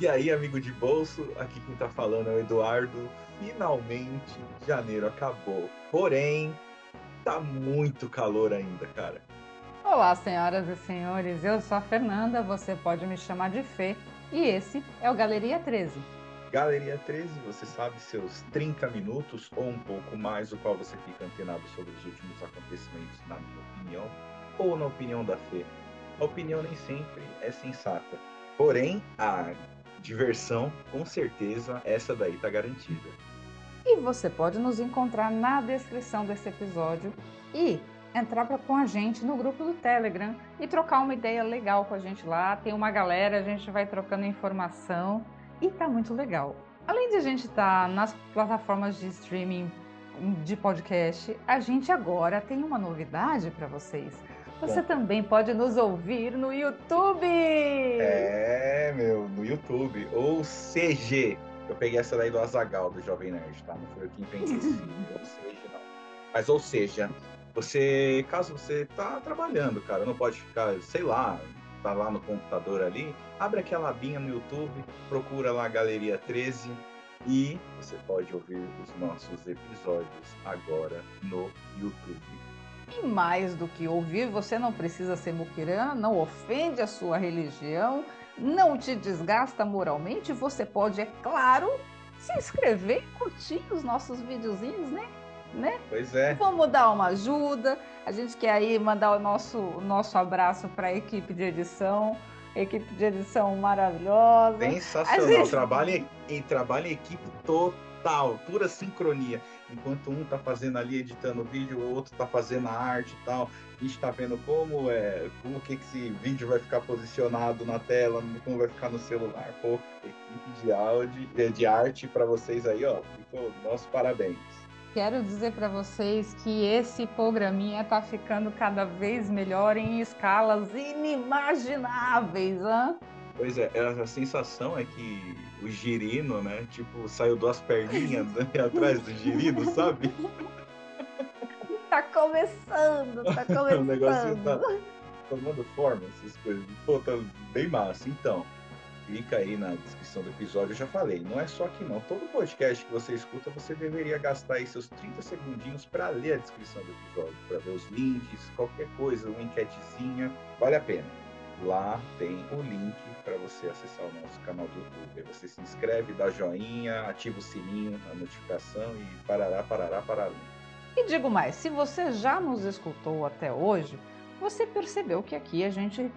E aí, amigo de bolso, aqui quem tá falando é o Eduardo. Finalmente, janeiro acabou. Porém, tá muito calor ainda, cara. Olá, senhoras e senhores. Eu sou a Fernanda, você pode me chamar de Fê. E esse é o Galeria 13. Galeria 13, você sabe, seus 30 minutos ou um pouco mais, o qual você fica antenado sobre os últimos acontecimentos, na minha opinião, ou na opinião da Fê. A opinião nem sempre é sensata. Porém, a diversão, com certeza, essa daí tá garantida. E você pode nos encontrar na descrição desse episódio e entrar pra, com a gente no grupo do Telegram e trocar uma ideia legal com a gente lá. Tem uma galera, a gente vai trocando informação e tá muito legal. Além de a gente estar tá nas plataformas de streaming de podcast, a gente agora tem uma novidade para vocês. Você também pode nos ouvir no YouTube! É, meu, no YouTube. Ou CG. Eu peguei essa daí do Azagal, do Jovem Nerd, tá? Não foi eu que inventei ou seja, não. Mas, ou seja, você, caso você tá trabalhando, cara, não pode ficar, sei lá, tá lá no computador ali, abre aquela abinha no YouTube, procura lá a Galeria 13 e você pode ouvir os nossos episódios agora no YouTube. E mais do que ouvir, você não precisa ser muquirã, não ofende a sua religião, não te desgasta moralmente, você pode, é claro, se inscrever e curtir os nossos videozinhos, né? né? Pois é. Vamos dar uma ajuda. A gente quer aí mandar o nosso, o nosso abraço para a equipe de edição. Equipe de edição maravilhosa. Sensacional. Gente... Trabalha, em, trabalha em equipe total, pura sincronia. Enquanto um tá fazendo ali, editando o vídeo, o outro tá fazendo a arte e tal. A gente tá vendo como é, como que esse vídeo vai ficar posicionado na tela, como vai ficar no celular. Pô, equipe de áudio, de arte para vocês aí, ó. Ficou nosso parabéns. Quero dizer para vocês que esse programinha tá ficando cada vez melhor em escalas inimagináveis, hã? Pois é, a sensação é que o girino, né, tipo, saiu duas perninhas né, atrás do girino, sabe? Tá começando, tá começando. o negócio tá tomando forma, essas coisas. Pô, tá bem massa. Então, clica aí na descrição do episódio, eu já falei, não é só aqui não. Todo podcast que você escuta, você deveria gastar aí seus 30 segundinhos para ler a descrição do episódio, para ver os links, qualquer coisa, uma enquetezinha, vale a pena. Lá tem o link para você acessar o nosso canal do YouTube. Aí você se inscreve, dá joinha, ativa o sininho, a notificação e parará, parará, parará. E digo mais, se você já nos escutou até hoje, você percebeu que aqui a gente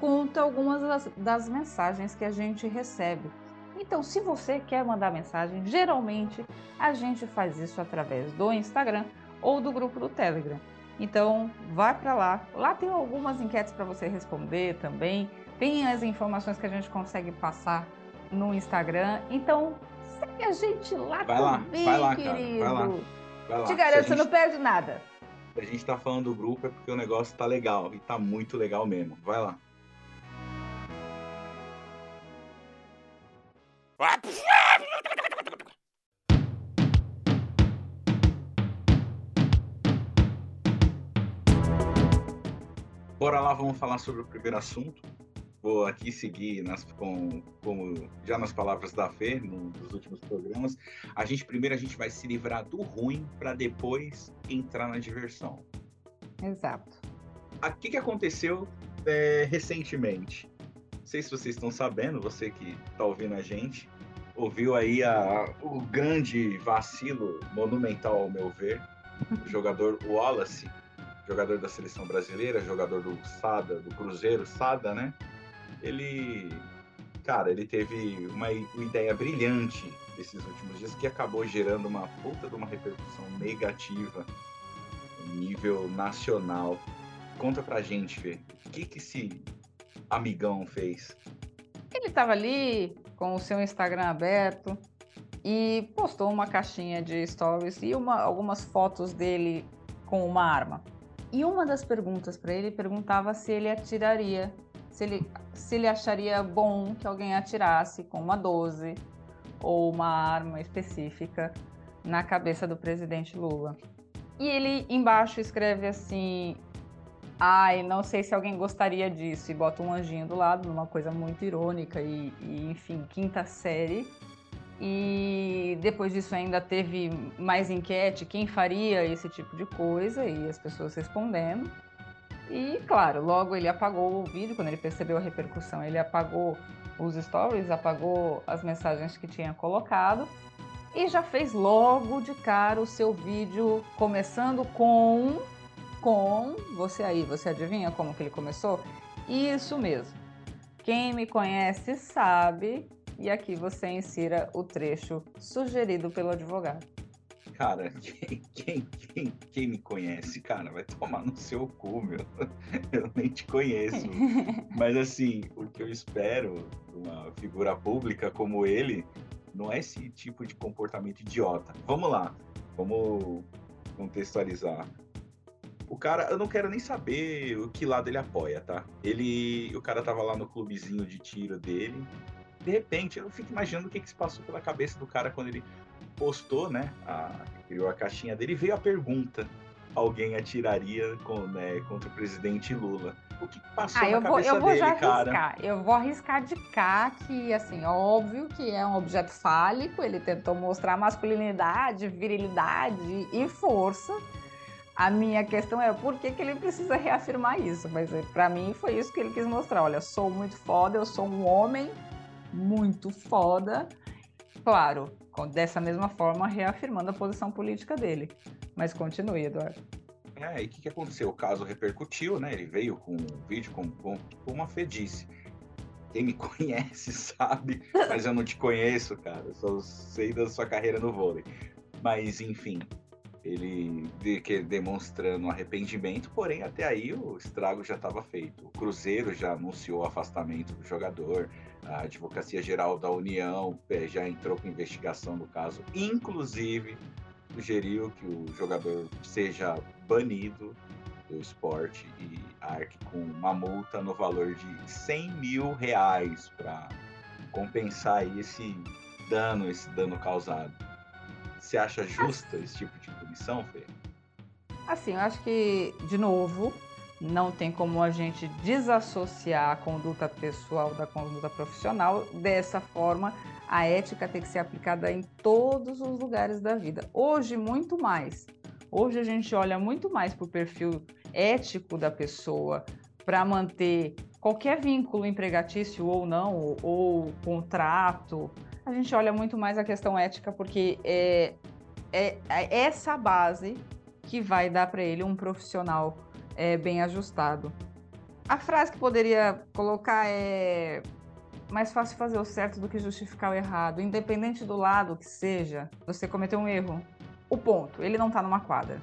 conta algumas das, das mensagens que a gente recebe. Então, se você quer mandar mensagem, geralmente a gente faz isso através do Instagram ou do grupo do Telegram. Então, vai para lá. Lá tem algumas enquetes para você responder também. Tem as informações que a gente consegue passar no Instagram. Então, segue a gente lá vai também, lá, vai lá, querido. Cara, vai lá, vai lá. Te garanto, gente... você não perde nada. Se a gente está falando do grupo é porque o negócio está legal e está muito legal mesmo. Vai lá. Bora lá, vamos falar sobre o primeiro assunto. Vou aqui seguir nas, com, como já nas palavras da Fê, num dos últimos programas. A gente primeiro a gente vai se livrar do ruim para depois entrar na diversão. Exato. O que, que aconteceu é, recentemente? Sei se vocês estão sabendo, você que está ouvindo a gente, ouviu aí a, o grande vacilo monumental, ao meu ver, o jogador Wallace, jogador da seleção brasileira, jogador do Sada, do Cruzeiro, Sada, né? Ele, cara, ele teve uma, uma ideia brilhante esses últimos dias que acabou gerando uma puta de uma repercussão negativa nível nacional. Conta pra gente, Fê, o que que se amigão fez? Ele estava ali com o seu Instagram aberto e postou uma caixinha de stories e uma, algumas fotos dele com uma arma. E uma das perguntas para ele perguntava se ele atiraria, se ele, se ele acharia bom que alguém atirasse com uma 12 ou uma arma específica na cabeça do presidente Lula. E ele embaixo escreve assim: ai, não sei se alguém gostaria disso, e bota um anjinho do lado, numa coisa muito irônica e, e enfim, quinta série. E depois disso ainda teve mais enquete, quem faria esse tipo de coisa, e as pessoas respondendo. E claro, logo ele apagou o vídeo, quando ele percebeu a repercussão, ele apagou os stories, apagou as mensagens que tinha colocado e já fez logo de cara o seu vídeo começando com com você aí, você adivinha como que ele começou? Isso mesmo. Quem me conhece sabe, e aqui você insira o trecho sugerido pelo advogado. Cara, quem, quem, quem, quem, me conhece, cara, vai tomar no seu cu, meu. Eu nem te conheço. Mas assim, o que eu espero de uma figura pública como ele não é esse tipo de comportamento idiota. Vamos lá, vamos contextualizar. O cara, eu não quero nem saber o que lado ele apoia, tá? Ele, o cara tava lá no clubezinho de tiro dele. De repente, eu fico imaginando o que, que se passou pela cabeça do cara quando ele postou, né? A, criou a caixinha dele e veio a pergunta: alguém atiraria com, né, contra o presidente Lula? O que passou ah, na vou, cabeça eu vou dele, já cara? Arriscar. Eu vou arriscar de cá que, assim, óbvio que é um objeto fálico, ele tentou mostrar masculinidade, virilidade e força. A minha questão é por que, que ele precisa reafirmar isso? Mas eh, para mim foi isso que ele quis mostrar. Olha, sou muito foda, eu sou um homem muito foda. Claro, dessa mesma forma reafirmando a posição política dele. Mas continue, Eduardo. É, e o que, que aconteceu? O caso repercutiu, né? Ele veio com um vídeo com, com, com uma fedice. Quem me conhece sabe, mas eu não te conheço, cara. Eu só sei da sua carreira no vôlei. Mas, enfim, ele de, que, demonstrando arrependimento, porém até aí o estrago já estava feito. O Cruzeiro já anunciou o afastamento do jogador, a Advocacia Geral da União é, já entrou com investigação no caso, inclusive sugeriu que o jogador seja banido do esporte e arque com uma multa no valor de 100 mil reais para compensar esse dano, esse dano causado. Você acha justa esse tipo de punição, Fê? Assim, eu acho que, de novo, não tem como a gente desassociar a conduta pessoal da conduta profissional. Dessa forma, a ética tem que ser aplicada em todos os lugares da vida. Hoje, muito mais. Hoje a gente olha muito mais para o perfil ético da pessoa para manter qualquer vínculo empregatício ou não, ou, ou, contrato. A gente olha muito mais a questão ética porque é, é, é essa base que vai dar para ele um profissional é, bem ajustado. A frase que poderia colocar é mais fácil fazer o certo do que justificar o errado. Independente do lado que seja, você cometeu um erro. O ponto, ele não está numa quadra.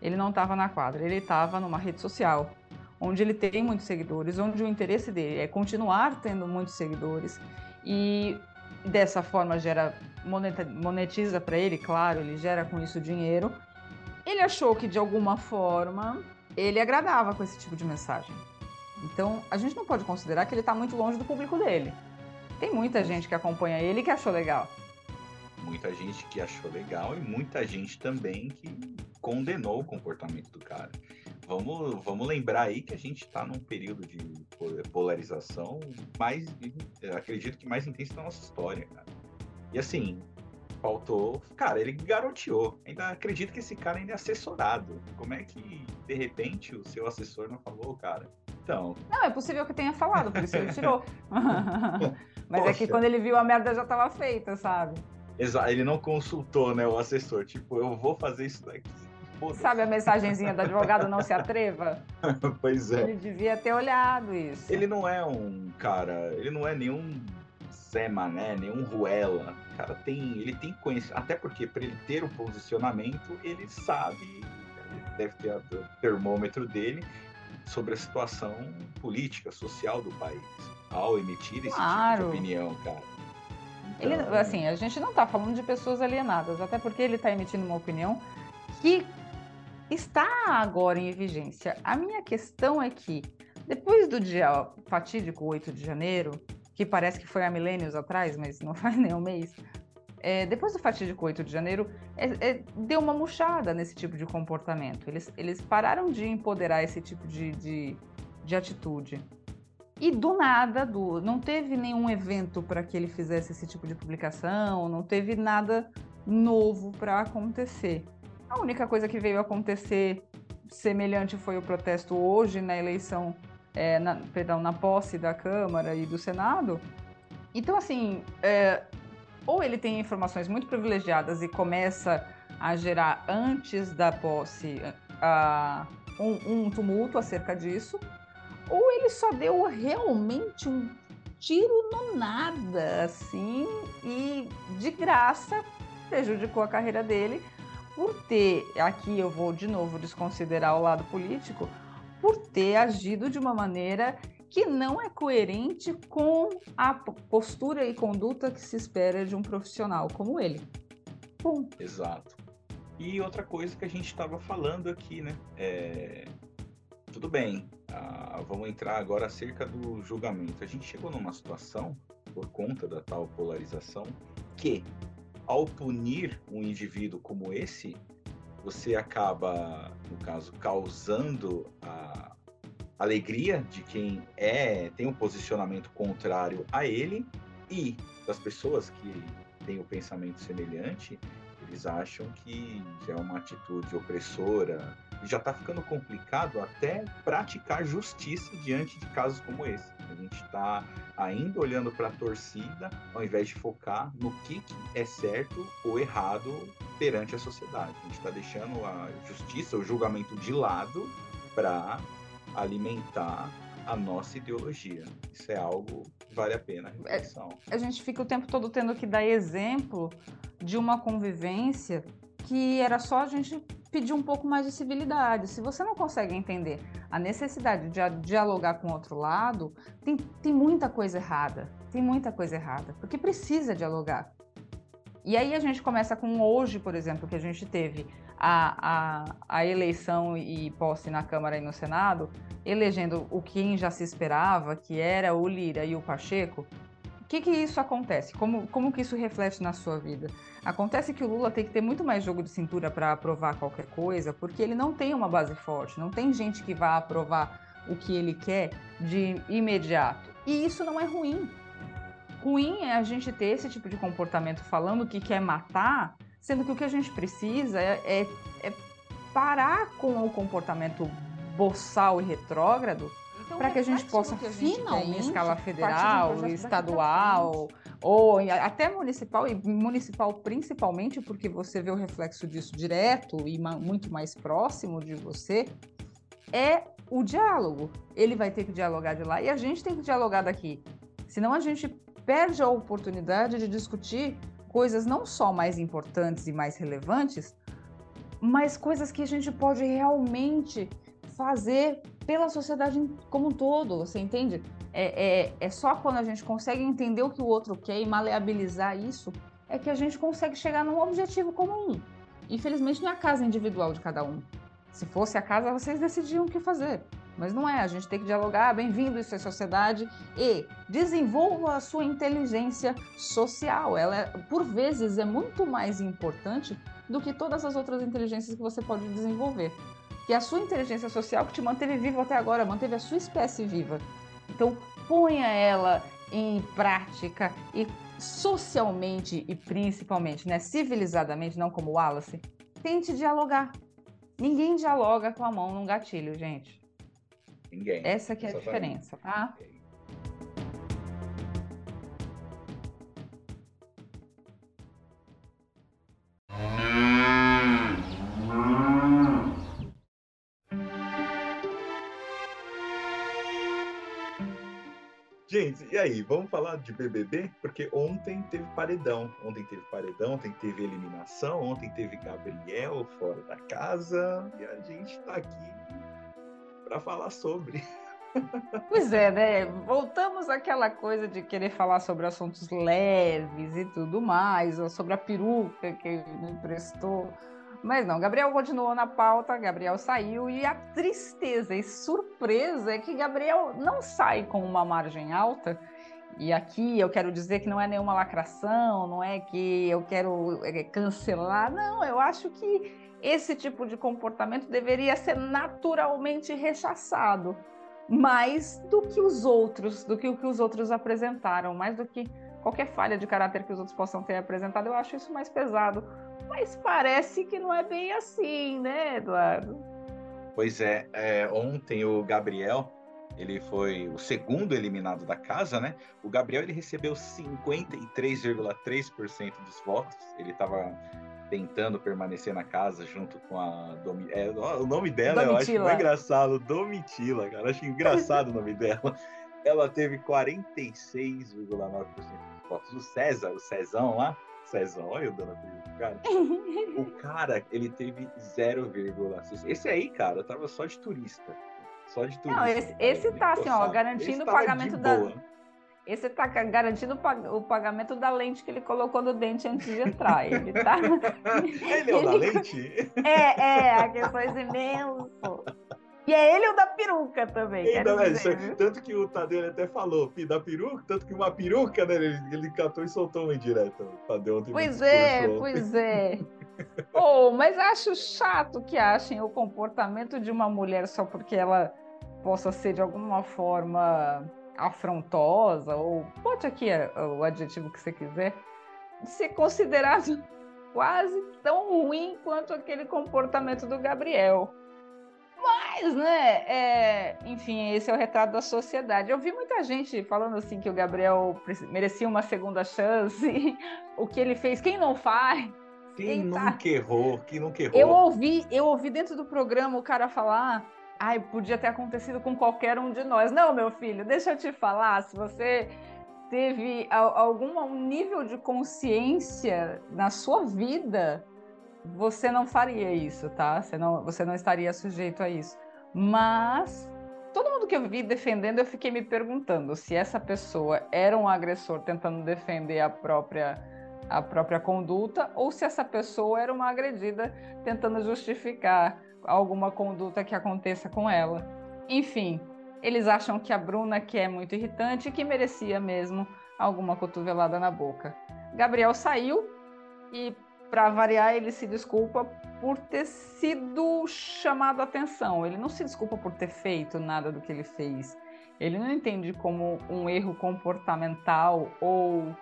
Ele não estava na quadra, ele estava numa rede social, onde ele tem muitos seguidores, onde o interesse dele é continuar tendo muitos seguidores e dessa forma gera monetiza para ele, claro, ele gera com isso dinheiro. Ele achou que de alguma forma ele agradava com esse tipo de mensagem. Então, a gente não pode considerar que ele está muito longe do público dele. Tem muita gente que acompanha ele que achou legal. Muita gente que achou legal e muita gente também que condenou o comportamento do cara. Vamos, vamos lembrar aí que a gente está num período de polarização mais, acredito que mais intenso da nossa história, cara. E assim, faltou. Cara, ele garoteou. Ainda acredito que esse cara ainda é assessorado. Como é que, de repente, o seu assessor não falou, cara? Então. Não, é possível que tenha falado, por isso ele tirou. Mas Poxa. é que quando ele viu a merda já estava feita, sabe? Exato, ele não consultou, né, o assessor. Tipo, eu vou fazer isso daqui. Sabe a mensagenzinha do advogado não se atreva? pois é. Ele devia ter olhado isso. Ele não é um cara, ele não é nenhum Zé Mané, nenhum Ruela. O cara tem, ele tem conhecimento, até porque para ele ter o posicionamento, ele sabe, ele deve ter o termômetro dele sobre a situação política, social do país, ao emitir esse claro. tipo de opinião, cara. Então... Ele, assim, a gente não está falando de pessoas alienadas, até porque ele está emitindo uma opinião que está agora em vigência. A minha questão é que, depois do dia fatídico 8 de janeiro, que parece que foi há milênios atrás, mas não faz nem um mês, é, depois do fatídico 8 de janeiro, é, é, deu uma murchada nesse tipo de comportamento. Eles, eles pararam de empoderar esse tipo de, de, de atitude. E do nada, do, não teve nenhum evento para que ele fizesse esse tipo de publicação, não teve nada novo para acontecer. A única coisa que veio acontecer semelhante foi o protesto hoje na eleição, é, na, perdão, na posse da Câmara e do Senado. Então, assim, é, ou ele tem informações muito privilegiadas e começa a gerar antes da posse uh, um, um tumulto acerca disso, ou ele só deu realmente um tiro no nada, assim, e de graça prejudicou a carreira dele por ter, aqui eu vou de novo desconsiderar o lado político, por ter agido de uma maneira que não é coerente com a postura e conduta que se espera de um profissional como ele. Exato. E outra coisa que a gente estava falando aqui, né? É... Tudo bem, ah, vamos entrar agora acerca do julgamento. A gente chegou numa situação, por conta da tal polarização, que ao punir um indivíduo como esse, você acaba, no caso, causando a alegria de quem é tem um posicionamento contrário a ele e das pessoas que têm o pensamento semelhante, eles acham que é uma atitude opressora, já está ficando complicado até praticar justiça diante de casos como esse. A gente está ainda olhando para a torcida ao invés de focar no que, que é certo ou errado perante a sociedade. A gente está deixando a justiça, o julgamento de lado para alimentar a nossa ideologia. Isso é algo que vale a pena a reflexão. É, a gente fica o tempo todo tendo que dar exemplo de uma convivência que era só a gente pedir um pouco mais de civilidade. Se você não consegue entender a necessidade de dialogar com o outro lado, tem, tem muita coisa errada. Tem muita coisa errada, porque precisa dialogar. E aí a gente começa com hoje, por exemplo, que a gente teve a, a, a eleição e posse na Câmara e no Senado, elegendo o quem já se esperava, que era o Lira e o Pacheco. Que, que isso acontece? Como, como que isso reflete na sua vida? Acontece que o Lula tem que ter muito mais jogo de cintura para aprovar qualquer coisa, porque ele não tem uma base forte, não tem gente que vá aprovar o que ele quer de imediato. E isso não é ruim. Ruim é a gente ter esse tipo de comportamento falando que quer matar, sendo que o que a gente precisa é, é, é parar com o comportamento boçal e retrógrado então, para que a gente possa que a gente finalmente, em escala federal, um estadual, ou até municipal, e municipal principalmente porque você vê o reflexo disso direto e muito mais próximo de você, é o diálogo. Ele vai ter que dialogar de lá e a gente tem que dialogar daqui. Senão a gente perde a oportunidade de discutir coisas não só mais importantes e mais relevantes, mas coisas que a gente pode realmente fazer pela sociedade como um todo, você entende? É, é, é só quando a gente consegue entender o que o outro quer e maleabilizar isso é que a gente consegue chegar num objetivo comum. Infelizmente, não é a casa individual de cada um. Se fosse a casa, vocês decidiam o que fazer. Mas não é, a gente tem que dialogar, bem-vindo isso é sociedade e desenvolva a sua inteligência social. Ela, é, por vezes, é muito mais importante do que todas as outras inteligências que você pode desenvolver. Que é a sua inteligência social que te manteve vivo até agora, manteve a sua espécie viva. Então, ponha ela em prática e socialmente e principalmente, né, civilizadamente, não como Wallace, tente dialogar. Ninguém dialoga com a mão num gatilho, gente. Ninguém. Essa que é a diferença, tá? Gente, e aí, vamos falar de BBB? Porque ontem teve paredão. Ontem teve paredão, ontem teve eliminação, ontem teve Gabriel fora da casa. E a gente tá aqui para falar sobre. Pois é, né? Voltamos àquela coisa de querer falar sobre assuntos leves e tudo mais, ou sobre a peruca que me emprestou mas não, Gabriel continuou na pauta, Gabriel saiu e a tristeza e surpresa é que Gabriel não sai com uma margem alta. E aqui eu quero dizer que não é nenhuma lacração, não é que eu quero é, cancelar, não, eu acho que esse tipo de comportamento deveria ser naturalmente rechaçado, mais do que os outros, do que o que os outros apresentaram, mais do que qualquer falha de caráter que os outros possam ter apresentado, eu acho isso mais pesado. Mas parece que não é bem assim, né, Eduardo? Pois é, é ontem o Gabriel, ele foi o segundo eliminado da casa, né? O Gabriel ele recebeu 53,3% dos votos. Ele estava tentando permanecer na casa junto com a Domi... é, o nome dela Domitila. eu acho engraçado, Domitila, cara, eu acho engraçado o nome dela. Ela teve 46,9% dos votos. O César, o Cezão lá, Cezão, olha o dona cara. o cara, ele teve 0,6. Esse aí, cara, tava só de turista. Só de turista. Não, esse, esse tá assim, ó, garantindo o pagamento da. Esse está garantindo o pagamento da lente que ele colocou no dente antes de entrar. Ele tá. ele é o da lente? É, é, a questões imenso. E é ele o da peruca também. Então, é, dizer, tanto que o Tadeu até falou da peruca, tanto que uma peruca, né? Ele, ele catou e soltou uma indireta. Tadeu ontem pois é, pois é. oh, mas acho chato que achem o comportamento de uma mulher só porque ela possa ser de alguma forma afrontosa, ou bote aqui o adjetivo que você quiser, ser considerado quase tão ruim quanto aquele comportamento do Gabriel. Mas, né, é, enfim, esse é o retrato da sociedade. Eu vi muita gente falando assim que o Gabriel merecia uma segunda chance, o que ele fez, quem não faz. Quem, quem nunca errou, quem nunca errou. Eu ouvi, eu ouvi dentro do programa o cara falar ai, podia ter acontecido com qualquer um de nós. Não, meu filho, deixa eu te falar, se você teve algum nível de consciência na sua vida, você não faria isso, tá? Você não, você não estaria sujeito a isso. Mas todo mundo que eu vi defendendo, eu fiquei me perguntando se essa pessoa era um agressor tentando defender a própria a própria conduta ou se essa pessoa era uma agredida tentando justificar alguma conduta que aconteça com ela. Enfim, eles acham que a Bruna que é muito irritante e que merecia mesmo alguma cotovelada na boca. Gabriel saiu e, para variar, ele se desculpa por ter sido chamado a atenção. Ele não se desculpa por ter feito nada do que ele fez. Ele não entende como um erro comportamental ou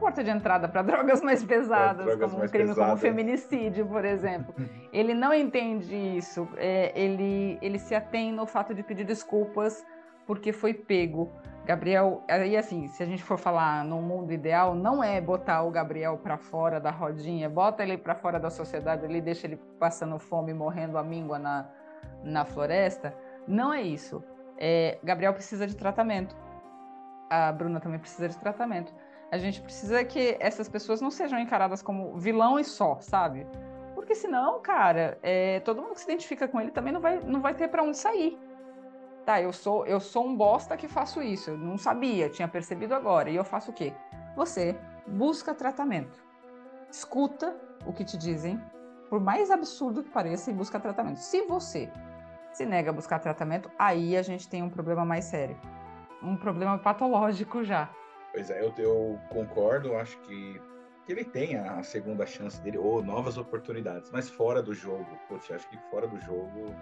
porta de entrada para drogas mais pesadas, drogas como um crime como feminicídio, por exemplo. ele não entende isso. É, ele, ele se atém no fato de pedir desculpas porque foi pego. Gabriel, aí assim, se a gente for falar no mundo ideal, não é botar o Gabriel para fora da rodinha, bota ele para fora da sociedade, ele deixa ele passando fome, morrendo a míngua na, na floresta. Não é isso. É, Gabriel precisa de tratamento. A Bruna também precisa de tratamento. A gente precisa que essas pessoas não sejam encaradas como vilão e só, sabe? Porque senão, cara, é, todo mundo que se identifica com ele também não vai, não vai ter para onde sair. Tá, eu sou, eu sou um bosta que faço isso. Eu não sabia, tinha percebido agora. E eu faço o quê? Você busca tratamento. Escuta o que te dizem, por mais absurdo que pareça, e busca tratamento. Se você se nega a buscar tratamento, aí a gente tem um problema mais sério. Um problema patológico já. Pois é, eu, eu concordo, acho que, que ele tem a segunda chance dele, ou novas oportunidades, mas fora do jogo. Poxa, acho que fora do jogo.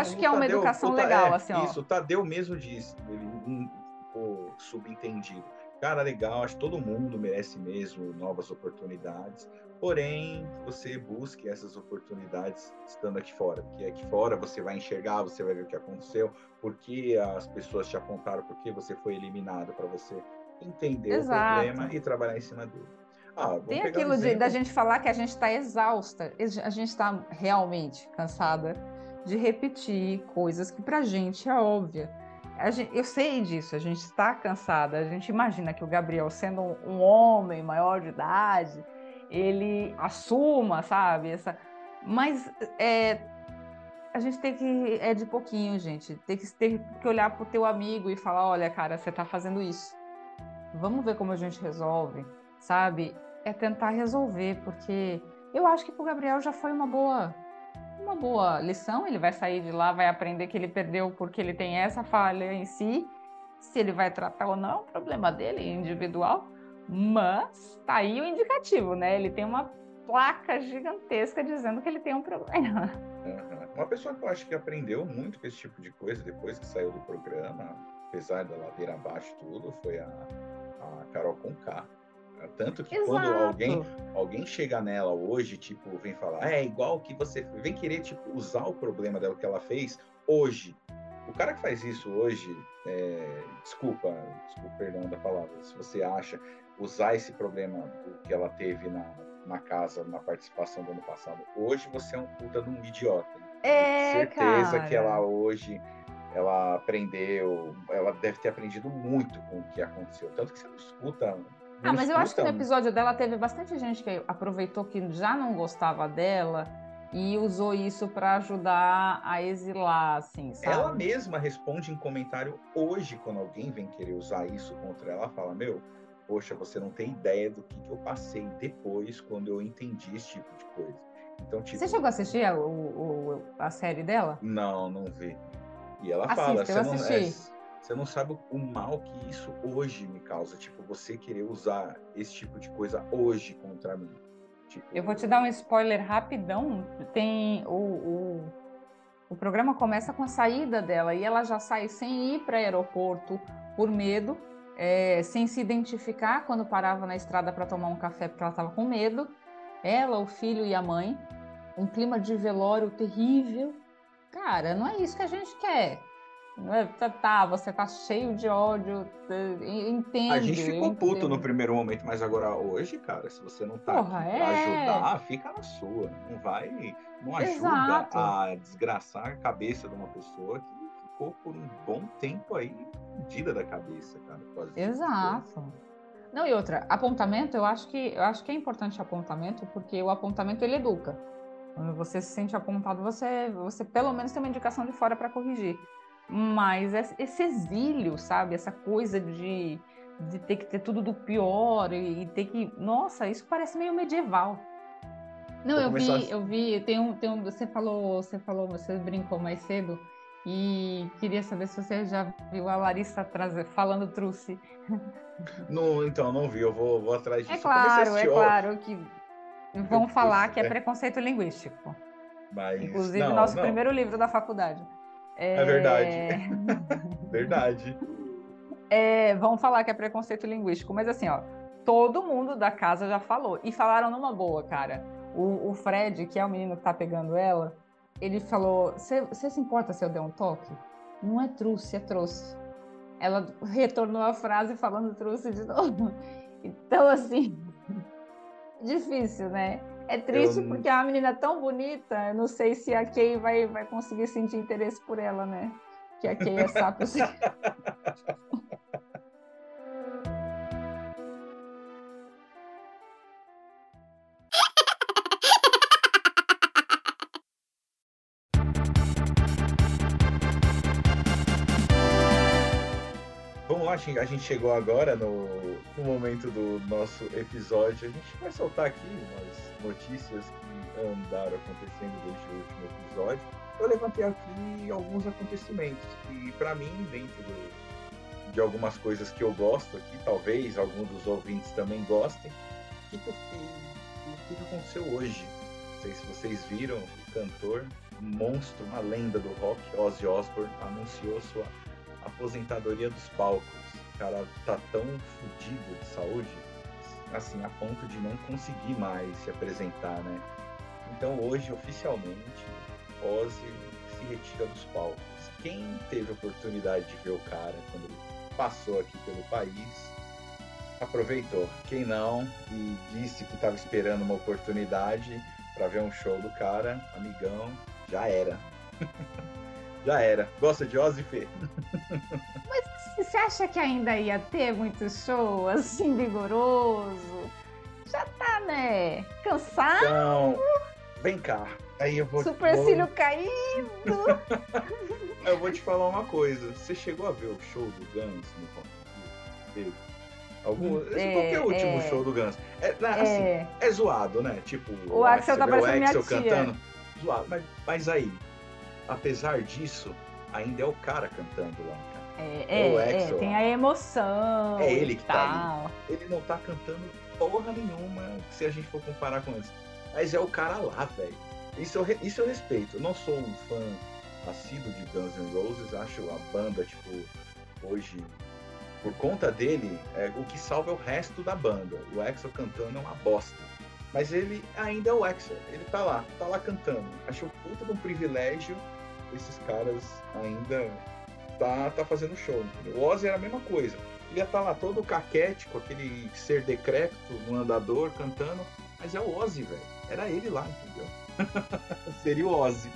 Acho que é uma Tadeu, educação legal, é, assim, ó. Isso, o Tadeu mesmo disse, ele um, ficou subentendido. Cara, legal, acho que todo mundo merece mesmo novas oportunidades, porém, você busque essas oportunidades estando aqui fora, porque aqui fora você vai enxergar, você vai ver o que aconteceu, por que as pessoas te apontaram, por que você foi eliminado, para você entender Exato. o problema e trabalhar em cima dele. Ah, Tem aquilo um de, da gente falar que a gente está exausta, a gente está realmente cansada de repetir coisas que para a gente é óbvia. Gente, eu sei disso, a gente está cansada. A gente imagina que o Gabriel, sendo um, homem maior de idade, ele assuma, sabe? Essa, mas é, a gente tem que é de pouquinho, gente. Tem que ter que olhar para o teu amigo e falar, olha, cara, você está fazendo isso vamos ver como a gente resolve, sabe? É tentar resolver, porque eu acho que para o Gabriel já foi uma boa, uma boa lição. Ele vai sair de lá, vai aprender que ele perdeu porque ele tem essa falha em si. Se ele vai tratar ou não é um problema dele, individual. Mas tá aí o indicativo, né? Ele tem uma placa gigantesca dizendo que ele tem um problema. Uma pessoa que eu acho que aprendeu muito com esse tipo de coisa depois que saiu do programa, apesar da ladeira abaixo tudo, foi a, a Carol Conká. Tanto que Exato. quando alguém, alguém chega nela hoje, tipo, vem falar, é igual que você vem querer tipo, usar o problema dela que ela fez hoje. O cara que faz isso hoje, é, desculpa, desculpa, perdão da palavra, se você acha usar esse problema que ela teve na, na casa, na participação do ano passado, hoje você é um puta de um idiota. É, certeza cara. que ela hoje ela aprendeu, ela deve ter aprendido muito com o que aconteceu. Tanto que você não escuta. Ah, mas eu acho que no episódio dela teve bastante gente que aproveitou que já não gostava dela e usou isso para ajudar a exilar, assim, sabe? Ela mesma responde em comentário hoje, quando alguém vem querer usar isso contra ela, fala: Meu, poxa, você não tem ideia do que, que eu passei depois quando eu entendi esse tipo de coisa. Então, tipo, Você chegou a assistir a, o, a série dela? Não, não vi. E ela Assista, fala, eu você não, é, assisti. Você não sabe o mal que isso hoje me causa. Tipo, você querer usar esse tipo de coisa hoje contra mim. Tipo, Eu vou te dar um spoiler rapidão. Tem o, o, o programa começa com a saída dela e ela já sai sem ir para aeroporto por medo, é, sem se identificar quando parava na estrada para tomar um café porque ela estava com medo. Ela, o filho e a mãe, um clima de velório terrível. Cara, não é isso que a gente quer. Não é, tá, tá, você tá cheio de ódio, entendo. A gente ficou puto no primeiro momento, mas agora hoje, cara, se você não tá Porra, é. ajudar, fica na sua. Não vai, não ajuda Exato. a desgraçar a cabeça de uma pessoa que ficou por um bom tempo aí fudida da cabeça, cara. tipo. Exato. Não, e outra, apontamento, eu acho que eu acho que é importante apontamento, porque o apontamento ele educa. Quando você se sente apontado, você, você pelo menos tem uma indicação de fora para corrigir. Mas es- esse exílio, sabe? Essa coisa de, de ter que ter tudo do pior e, e ter que. Nossa, isso parece meio medieval. Não, Vou eu vi, eu vi, tem um, tem um, você falou, você falou, você brincou mais cedo e queria saber se você já viu a Larissa trazer, falando truce. Não, então, não vi, eu vou, vou atrás disso. É Eu comecei a claro, é claro que vão Eu- falar que é é. preconceito linguístico. Mas, Inclusive, não, nosso não, primeiro livro da faculdade. É verdade. Verdade. É, vão falar que é preconceito linguístico, mas assim, ó, todo mundo da casa já falou. E falaram numa boa, cara. O, o Fred, que é o menino que tá pegando ela, ele falou: Você se importa se eu der um toque? Não é truce, é trouxe. Ela retornou a frase falando truce de novo. Então, assim, difícil, né? É triste Eu- porque é uma menina tão bonita, eu não sei se a Kay vai, vai conseguir sentir interesse por ela, né? Que a Kay é sapo. Vamos lá, a gente chegou agora no, no momento do nosso episódio. A gente vai soltar aqui umas notícias que andaram acontecendo desde o último episódio. Eu levantei aqui alguns acontecimentos que, para mim, dentro do- de algumas coisas que eu gosto aqui, talvez alguns dos ouvintes também gostem, o que, que, que que aconteceu hoje? Não sei se vocês viram, o cantor, um monstro, uma lenda do rock, Ozzy Osbourne, anunciou sua aposentadoria dos palcos. Cara tá tão fudido de saúde, assim, a ponto de não conseguir mais se apresentar, né? Então hoje, oficialmente, Ozzy se retira dos palcos. Quem teve a oportunidade de ver o cara quando ele passou aqui pelo país, aproveitou. Quem não e disse que estava esperando uma oportunidade para ver um show do cara, amigão, já era. já era. Gosta de Ozzy, Fê? Você acha que ainda ia ter muito show assim, vigoroso? Já tá, né? Cansado, Então, vem cá. Aí eu vou, supercílio vou, caído. eu vou te falar uma coisa. Você chegou a ver o show do Guns no Rock? Algum, esse É, qual que é o último é. show do Guns? É, né, assim, É, é zoado, né? Tipo, O Axel tá vê o parecendo minha Axel tia. cantando. Zoado. Mas, mas aí, apesar disso, ainda é o cara cantando lá, É, é, é, tem a emoção. É ele que tá ali. Ele não tá cantando porra nenhuma se a gente for comparar com antes. Mas é o cara lá, velho. Isso eu, isso eu respeito. Eu não sou um fã assíduo de Guns N' Roses, acho a banda, tipo, hoje, por conta dele, é, o que salva é o resto da banda. O Axel cantando é uma bosta. Mas ele ainda é o Axel, ele tá lá, tá lá cantando. Acho puta de um privilégio esses caras ainda tá, tá fazendo show. Entendeu? O Ozzy era a mesma coisa. Ele ia estar tá lá todo caquético, aquele ser decrépito no andador cantando, mas é o Ozzy, velho. Era ele lá, entendeu? Seria o Ozzy.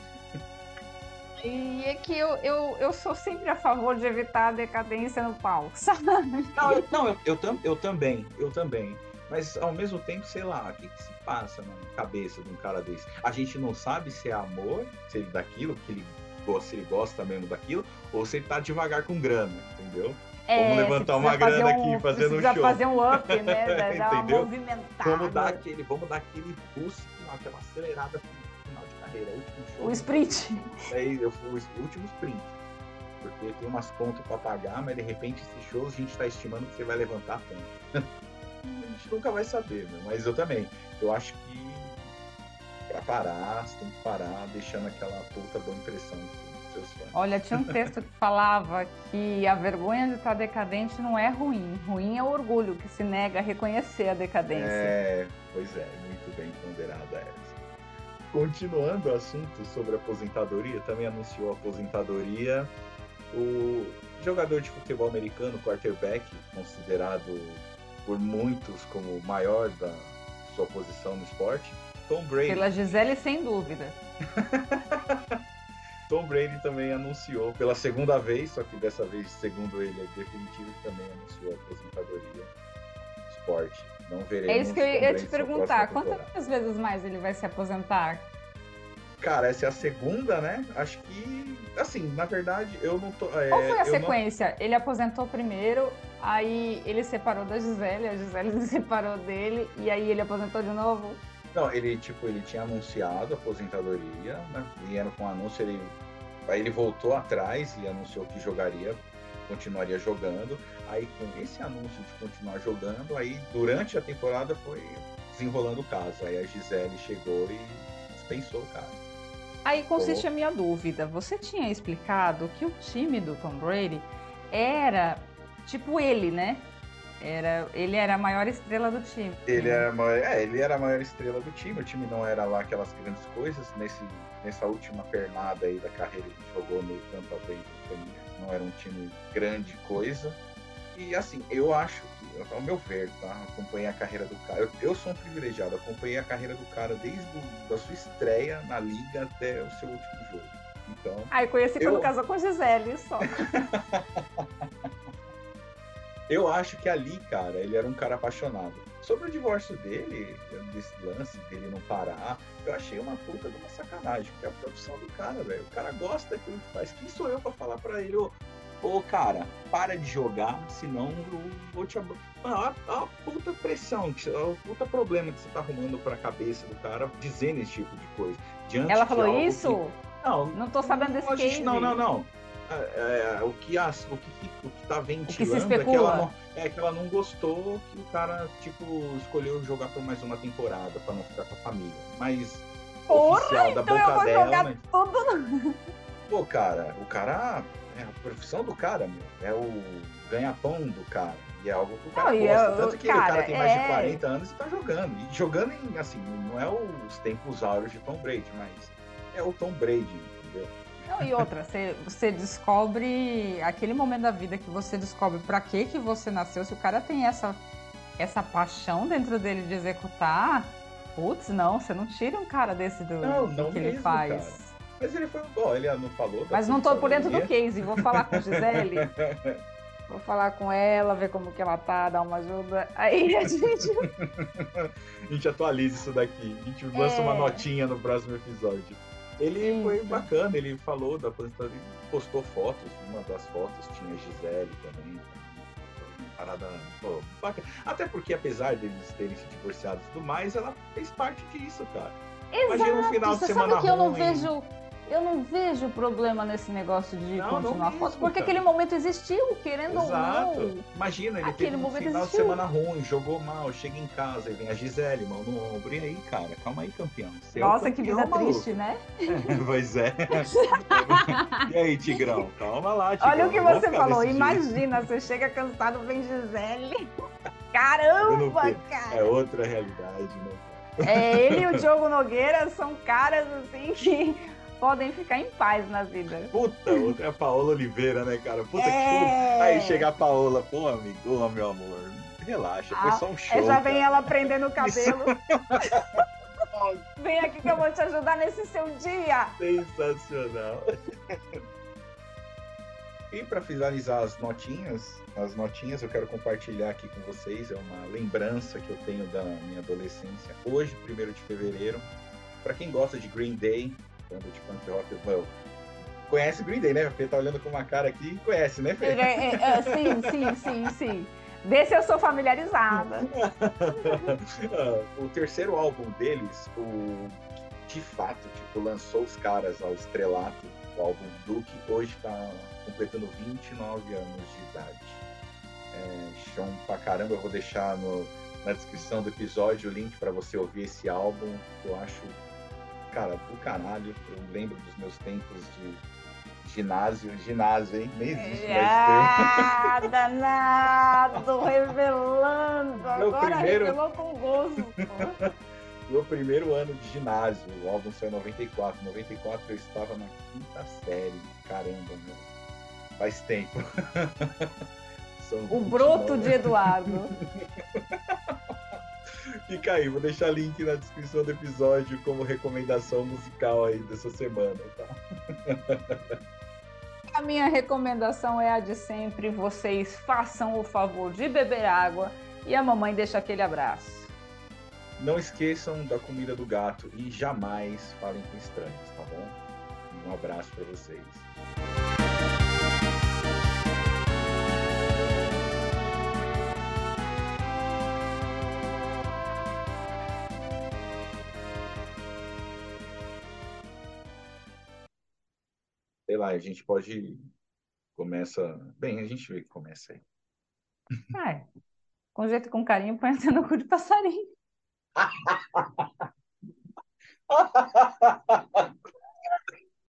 E é que eu, eu, eu sou sempre a favor de evitar a decadência no palco, sabe? Não, eu, não, eu, eu, tam, eu também, eu também. Mas ao mesmo tempo, sei lá, o que, que se passa na cabeça de um cara desse? A gente não sabe se é amor, se ele daquilo, que ele se ele gosta mesmo daquilo, ou se ele tá devagar com grana, entendeu? É, Vamos levantar uma grana um, aqui, fazendo um show. fazer um up, né? Dar movimentada. Vamos dar aquele, vamos dar aquele boost, aquela acelerada final de carreira, último show. O sprint. É, eu fui o último sprint. Porque tem umas contas para pagar, mas de repente esse show a gente está estimando que você vai levantar tanto. a gente nunca vai saber, meu. mas eu também. Eu acho que para parar, você tem que parar deixando aquela puta boa impressão seus fãs. Olha, tinha um texto que falava que a vergonha de estar decadente não é ruim. Ruim é o orgulho que se nega a reconhecer a decadência. É, pois é, muito bem ponderada essa. Continuando o assunto sobre aposentadoria, também anunciou a aposentadoria o jogador de futebol americano, quarterback, considerado por muitos como o maior da sua posição no esporte, Tom Brady. Pela Gisele, sem dúvida. Tom Brady também anunciou pela segunda vez, só que dessa vez, segundo ele, é definitivo, também anunciou a aposentadoria do esporte. Não veremos. É isso que eu ia te perguntar. Quantas vezes mais ele vai se aposentar? Cara, essa é a segunda, né? Acho que, assim, na verdade, eu não tô. É, Qual foi a sequência? Não... Ele aposentou primeiro, aí ele separou da Gisele, a Gisele se separou dele, e aí ele aposentou de novo? Não, ele, tipo, ele tinha anunciado a aposentadoria, né? Vieram com o anúncio, ele, aí ele voltou atrás e anunciou que jogaria, continuaria jogando. Aí com esse anúncio de continuar jogando, aí durante a temporada foi desenrolando o caso. Aí a Gisele chegou e dispensou o caso. Aí consiste a minha dúvida. Você tinha explicado que o time do Tom Brady era tipo ele, né? Era, ele era a maior estrela do time. Ele era, maior, é, ele era a maior estrela do time. O time não era lá aquelas grandes coisas. Nesse, nessa última pernada aí da carreira que jogou no Tampa Bay não era um time grande coisa. E assim, eu acho que, ao meu ver, tá? Acompanhei a carreira do cara. Eu, eu sou um privilegiado, acompanhei a carreira do cara desde a da sua estreia na liga até o seu último jogo. Então. Ah, eu conheci eu... quando casou com Gisele, só. Eu acho que ali, cara, ele era um cara apaixonado. Sobre o divórcio dele, desse lance dele não parar, eu achei uma puta de uma sacanagem, porque é a profissão do cara, velho. O cara gosta daquilo que faz. Quem sou eu pra falar pra ele, ô, ô cara, para de jogar, senão eu vou te ab... Mano, a, a puta pressão, a puta problema que você tá arrumando pra cabeça do cara dizendo esse tipo de coisa. Diante Ela falou isso? Que... Não, não tô sabendo desse case. Não, não, não. É, é, o, que as, o, que, o que tá ventilando que é, que ela não, é que ela não gostou que o cara, tipo, escolheu jogar por mais uma temporada para não ficar com a família. Mas Porra, oficial da então boca eu vou dela. Jogar tudo... Pô, cara, o cara. É a profissão do cara, meu. É o ganha-pão do cara. E é algo que o cara não, gosta. Eu, Tanto que cara, o cara tem mais de 40 é anos e tá jogando. E jogando em, assim, não é os tempos áureos de Tom Brady, mas é o Tom Brady, entendeu? Não, e outra, você, você descobre aquele momento da vida que você descobre para que que você nasceu. Se o cara tem essa essa paixão dentro dele de executar, putz, não, você não tira um cara desse do, não, não que mesmo, ele faz. Cara. Mas ele foi bom, ele não falou. Mas não tô por dentro do case, vou falar com a Gisele. vou falar com ela, ver como que ela tá, dar uma ajuda. Aí a gente. a gente atualiza isso daqui. A gente lança é... uma notinha no próximo episódio. Ele foi bacana, ele falou da aposentadoria, postou fotos, uma das fotos tinha Gisele também. Parada, pô, bacana. Até porque, apesar deles terem se divorciado e tudo mais, ela fez parte disso, cara. Exato. Imagina um final de Você semana sabe que ruim. eu não vejo Eu não vejo problema nesse negócio de Não, não continuar mesmo, foto, porque aquele momento existiu, querendo Exato. ou não. Imagina, ele Aquele teve um final existiu. de semana ruim, jogou mal, chega em casa e vem a Gisele, mão no ombro. E aí, cara, calma aí, campeão. Você é Nossa, que campeão, vida maluco. triste, né? pois é. e aí, Tigrão? Calma lá, Tigrão. Olha o que não você falou. Imagina, você chega cansado, vem Gisele. Caramba, É cara. outra realidade, né? É, ele e o Diogo Nogueira são caras assim que podem ficar em paz na vida. Puta, outra é a Paola Oliveira, né, cara? Puta que É. show. Aí chega a Paola, pô, amigo, ô, meu amor, relaxa, foi Ah, só um show. É, já vem cara. ela prendendo o cabelo. Vem aqui que eu vou te ajudar nesse seu dia. Sensacional. E para finalizar as notinhas, as notinhas eu quero compartilhar aqui com vocês, é uma lembrança que eu tenho da minha adolescência. Hoje, 1 de fevereiro, para quem gosta de Green Day, banda de well, conhece Green Day, né? Fê tá olhando com uma cara aqui e conhece, né, Fê? É, é, é, sim, sim, sim, sim. Desse eu sou familiarizada. o terceiro álbum deles, o de fato, tipo, lançou os caras ao estrelato, o álbum Duke, hoje está completando 29 anos de idade. É, chão pra caramba, eu vou deixar no, na descrição do episódio o link para você ouvir esse álbum, que eu acho, cara, do caralho. Eu lembro dos meus tempos de ginásio, ginásio, hein? Nem existe mais. Ah, danado, revelando. Meu Agora primeiro- revelou com gosto. Meu primeiro ano de ginásio, o álbum saiu em 94. Em 94 eu estava na quinta série. Caramba, meu. Faz tempo. O 29. broto de Eduardo. Fica aí, vou deixar link na descrição do episódio como recomendação musical aí dessa semana, tá? A minha recomendação é a de sempre. Vocês façam o favor de beber água e a mamãe deixa aquele abraço. Não esqueçam da comida do gato e jamais falem com estranhos, tá bom? Um abraço para vocês. Lá, a gente pode começa, bem, a gente vê que começa aí. É. Com jeito com carinho, põe até no cu de passarinho.